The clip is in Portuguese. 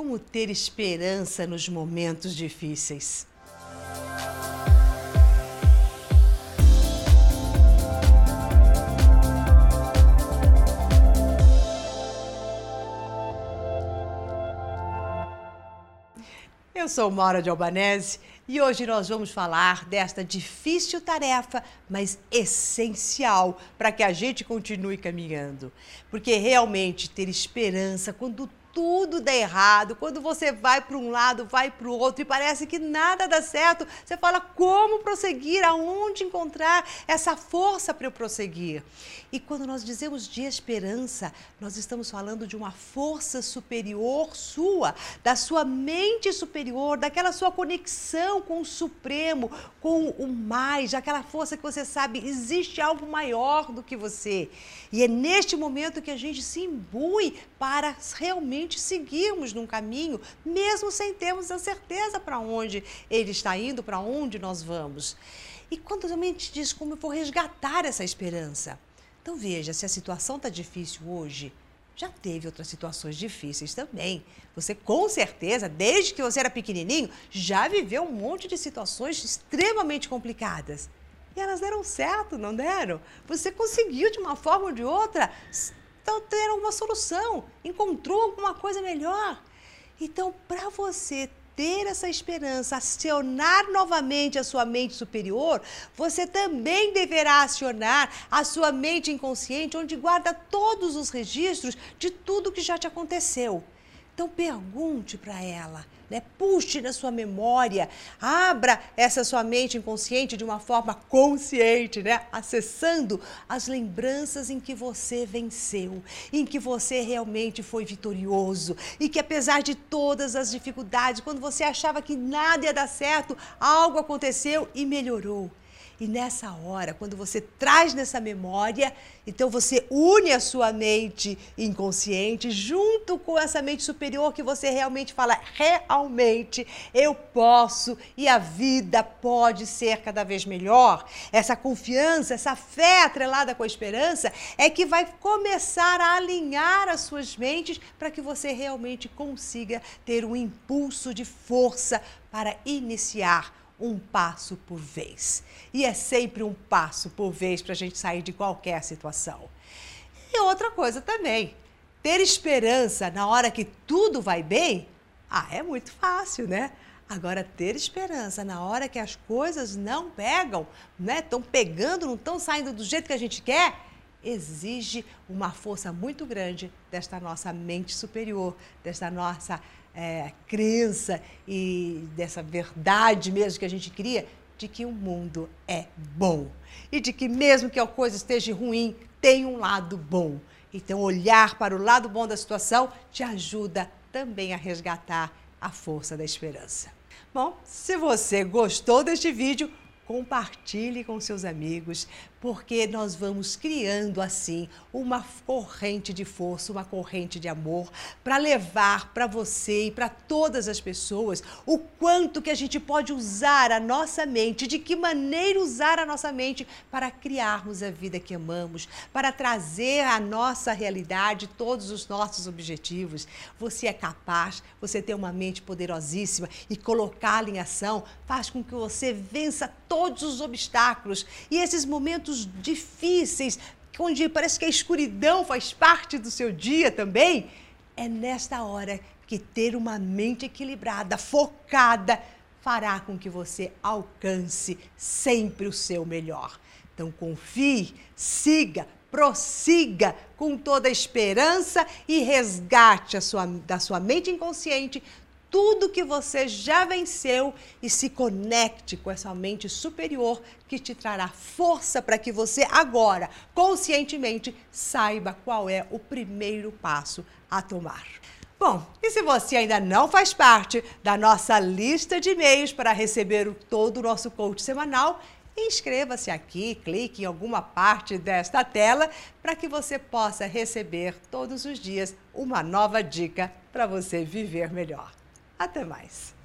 Como ter esperança nos momentos difíceis? Eu sou Maura de Albanese e hoje nós vamos falar desta difícil tarefa, mas essencial para que a gente continue caminhando. Porque realmente ter esperança quando tudo dá errado, quando você vai para um lado, vai para o outro e parece que nada dá certo, você fala como prosseguir, aonde encontrar essa força para eu prosseguir. E quando nós dizemos de esperança, nós estamos falando de uma força superior sua, da sua mente superior, daquela sua conexão com o Supremo, com o mais, aquela força que você sabe existe algo maior do que você. E é neste momento que a gente se imbui para realmente seguirmos num caminho, mesmo sem termos a certeza para onde ele está indo, para onde nós vamos. E quando a mente diz como eu vou resgatar essa esperança? Então veja, se a situação está difícil hoje, já teve outras situações difíceis também. Você com certeza, desde que você era pequenininho, já viveu um monte de situações extremamente complicadas. E elas deram certo, não deram? Você conseguiu de uma forma ou de outra então, ter alguma solução, encontrou alguma coisa melhor. Então, para você ter essa esperança, acionar novamente a sua mente superior, você também deverá acionar a sua mente inconsciente, onde guarda todos os registros de tudo que já te aconteceu. Então pergunte para ela, né? Puxe na sua memória, abra essa sua mente inconsciente de uma forma consciente, né? Acessando as lembranças em que você venceu, em que você realmente foi vitorioso e que apesar de todas as dificuldades, quando você achava que nada ia dar certo, algo aconteceu e melhorou. E nessa hora, quando você traz nessa memória, então você une a sua mente inconsciente junto com essa mente superior que você realmente fala: realmente eu posso e a vida pode ser cada vez melhor. Essa confiança, essa fé atrelada com a esperança é que vai começar a alinhar as suas mentes para que você realmente consiga ter um impulso de força para iniciar um passo por vez. E é sempre um passo por vez para a gente sair de qualquer situação. E outra coisa também, ter esperança na hora que tudo vai bem, ah, é muito fácil, né? Agora, ter esperança na hora que as coisas não pegam, né? Estão pegando, não estão saindo do jeito que a gente quer, exige uma força muito grande desta nossa mente superior, desta nossa é, crença e dessa verdade mesmo que a gente cria de que o mundo é bom e de que mesmo que a coisa esteja ruim, tem um lado bom. Então, olhar para o lado bom da situação te ajuda também a resgatar a força da esperança. Bom, se você gostou deste vídeo, compartilhe com seus amigos, porque nós vamos criando assim uma corrente de força, uma corrente de amor para levar para você e para todas as pessoas o quanto que a gente pode usar a nossa mente, de que maneira usar a nossa mente para criarmos a vida que amamos, para trazer à nossa realidade todos os nossos objetivos. Você é capaz, você tem uma mente poderosíssima e colocá-la em ação faz com que você vença todos os obstáculos e esses momentos momentos difíceis, onde parece que a escuridão faz parte do seu dia também, é nesta hora que ter uma mente equilibrada, focada, fará com que você alcance sempre o seu melhor. Então confie, siga, prossiga com toda a esperança e resgate a sua, da sua mente inconsciente tudo que você já venceu e se conecte com essa mente superior que te trará força para que você agora, conscientemente, saiba qual é o primeiro passo a tomar. Bom, e se você ainda não faz parte da nossa lista de e-mails para receber todo o nosso coach semanal, inscreva-se aqui, clique em alguma parte desta tela para que você possa receber todos os dias uma nova dica para você viver melhor. Até mais!